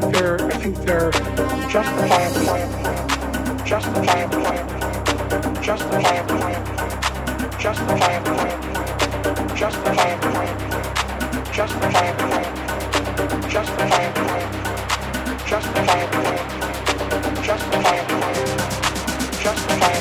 think they're I think they're justifiable, justifiable, justifiable, justifiable, justifiable, justifiable, justifiable, justifiable, justifiable, justifiable.